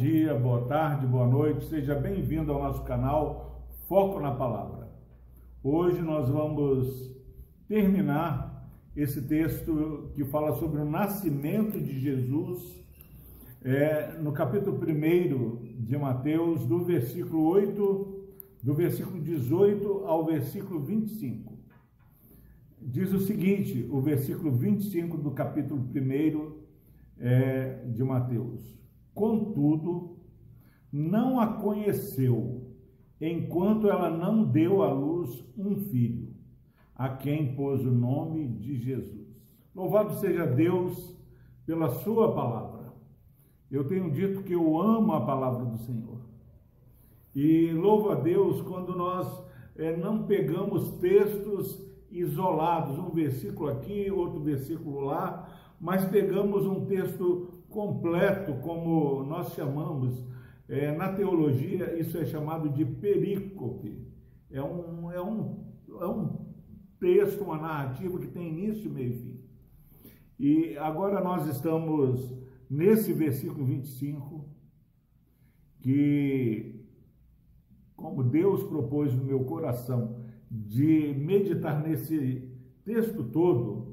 dia, boa tarde, boa noite, seja bem-vindo ao nosso canal Foco na Palavra. Hoje nós vamos terminar esse texto que fala sobre o nascimento de Jesus, é, no capítulo 1 de Mateus, do versículo 8, do versículo 18 ao versículo 25. Diz o seguinte, o versículo 25 do capítulo 1 é, de Mateus. Contudo, não a conheceu, enquanto ela não deu à luz um filho, a quem pôs o nome de Jesus. Louvado seja Deus pela Sua palavra. Eu tenho dito que eu amo a palavra do Senhor. E louvo a Deus quando nós é, não pegamos textos isolados, um versículo aqui, outro versículo lá, mas pegamos um texto completo, como nós chamamos, é, na teologia, isso é chamado de perícope. É um, é, um, é um texto, uma narrativa que tem início, meio e fim. E agora nós estamos nesse versículo 25, que, como Deus propôs no meu coração, de meditar nesse texto todo,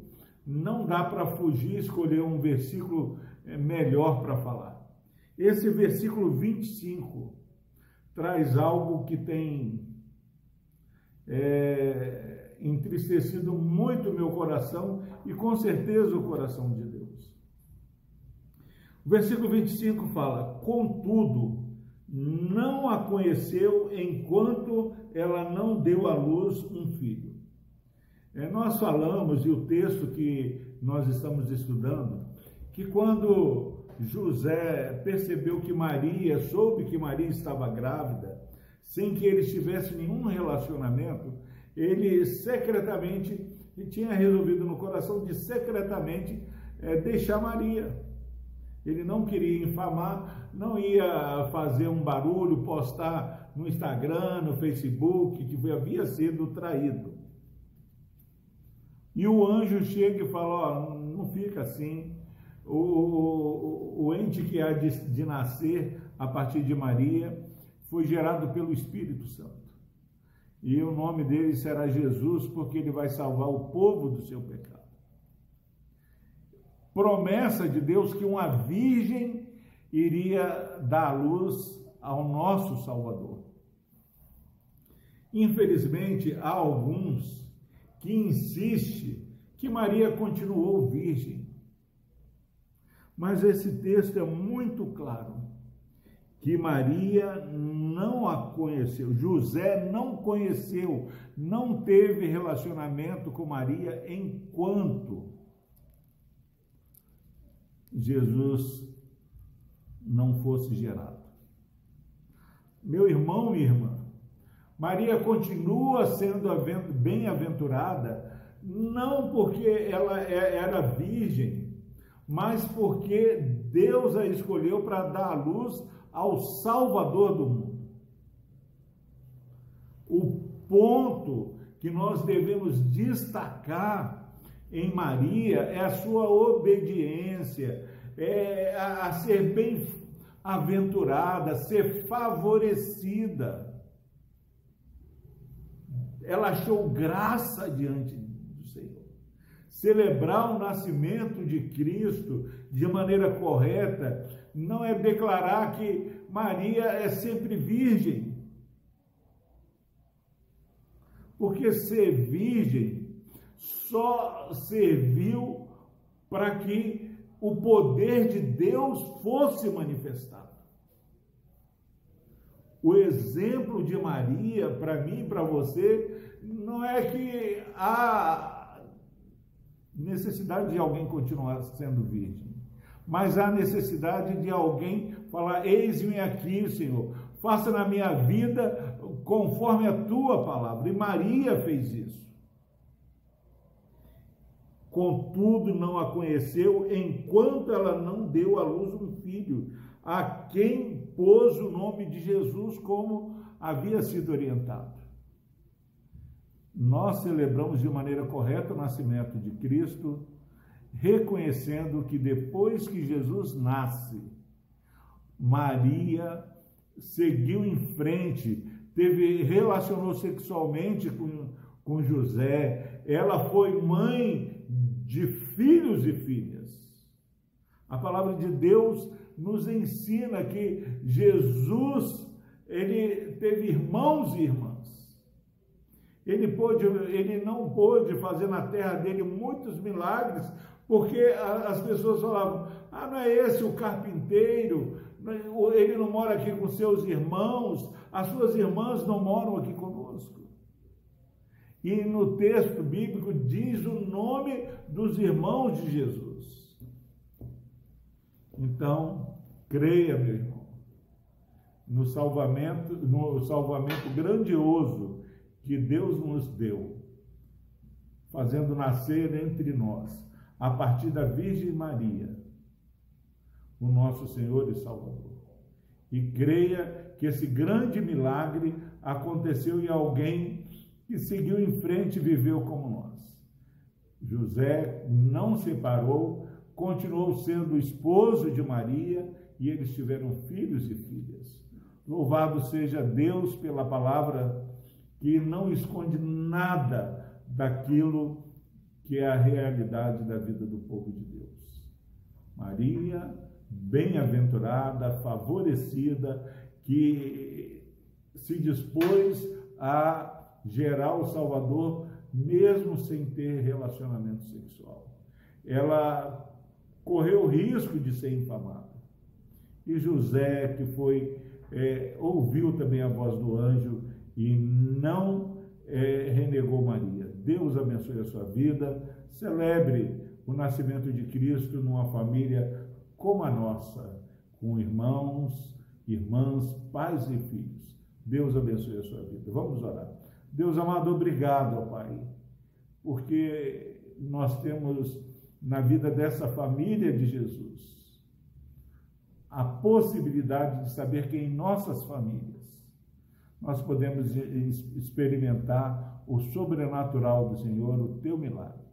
não dá para fugir escolher um versículo é, melhor para falar. Esse versículo 25 traz algo que tem é, entristecido muito meu coração e com certeza o coração de Deus. O versículo 25 fala: Contudo, não a conheceu enquanto ela não deu à luz um filho. É, nós falamos, e o texto que nós estamos estudando, que quando José percebeu que Maria, soube que Maria estava grávida, sem que eles tivessem nenhum relacionamento, ele secretamente tinha resolvido no coração de secretamente é, deixar Maria. Ele não queria infamar, não ia fazer um barulho, postar no Instagram, no Facebook, que havia sido traído. E o anjo chega e fala: Ó, não fica assim. O, o, o ente que há de, de nascer a partir de Maria foi gerado pelo Espírito Santo. E o nome dele será Jesus, porque ele vai salvar o povo do seu pecado promessa de Deus que uma virgem iria dar luz ao nosso Salvador. Infelizmente, há alguns que insistem que Maria continuou virgem. Mas esse texto é muito claro que Maria não a conheceu, José não conheceu, não teve relacionamento com Maria enquanto Jesus não fosse gerado. Meu irmão, minha irmã, Maria continua sendo bem-aventurada, não porque ela é, era virgem, mas porque Deus a escolheu para dar a luz ao Salvador do mundo. O ponto que nós devemos destacar em Maria é a sua obediência, é a, ser bem-aventurada, ser favorecida. Ela achou graça diante do Senhor. Celebrar o nascimento de Cristo de maneira correta não é declarar que Maria é sempre virgem. Porque ser virgem só serviu para que o poder de Deus fosse manifestado. O exemplo de Maria, para mim e para você, não é que há necessidade de alguém continuar sendo virgem, mas há necessidade de alguém falar: Eis-me aqui, Senhor, faça na minha vida conforme a tua palavra. E Maria fez isso contudo não a conheceu enquanto ela não deu à luz um filho, a quem pôs o nome de Jesus como havia sido orientado. Nós celebramos de maneira correta o nascimento de Cristo, reconhecendo que depois que Jesus nasce, Maria seguiu em frente, teve relacionou sexualmente com, com José, ela foi mãe de filhos e filhas. A palavra de Deus nos ensina que Jesus ele teve irmãos e irmãs. Ele, pôde, ele não pôde fazer na terra dele muitos milagres, porque as pessoas falavam: ah, não é esse o carpinteiro, ele não mora aqui com seus irmãos, as suas irmãs não moram aqui conosco. E no texto bíblico diz o nome dos irmãos de Jesus. Então, creia, meu irmão, no salvamento, no salvamento grandioso que Deus nos deu, fazendo nascer entre nós, a partir da Virgem Maria, o nosso Senhor e Salvador. E creia que esse grande milagre aconteceu em alguém que seguiu em frente e viveu como nós. José não separou, continuou sendo esposo de Maria e eles tiveram filhos e filhas. Louvado seja Deus pela palavra que não esconde nada daquilo que é a realidade da vida do povo de Deus. Maria, bem-aventurada, favorecida, que se dispôs a gerar o Salvador mesmo sem ter relacionamento sexual. Ela correu o risco de ser infamada. E José, que foi, é, ouviu também a voz do anjo e não é, renegou Maria. Deus abençoe a sua vida. Celebre o nascimento de Cristo numa família como a nossa, com irmãos, irmãs, pais e filhos. Deus abençoe a sua vida. Vamos orar. Deus amado, obrigado, ó Pai, porque nós temos na vida dessa família de Jesus a possibilidade de saber que em nossas famílias nós podemos experimentar o sobrenatural do Senhor, o teu milagre.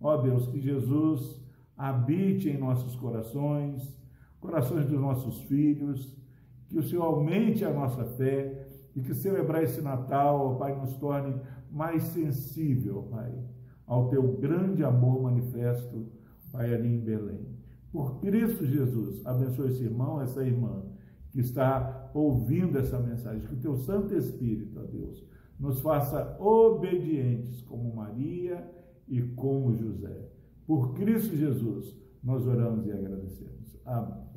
Ó Deus, que Jesus habite em nossos corações, corações dos nossos filhos, que o Senhor aumente a nossa fé e que celebrar esse Natal, ó Pai, nos torne mais sensível, Pai, ao teu grande amor manifesto, Pai, ali em Belém. Por Cristo Jesus, abençoe esse irmão, essa irmã que está ouvindo essa mensagem. Que o teu Santo Espírito, ó Deus, nos faça obedientes como Maria e como José. Por Cristo Jesus, nós oramos e agradecemos. Amém.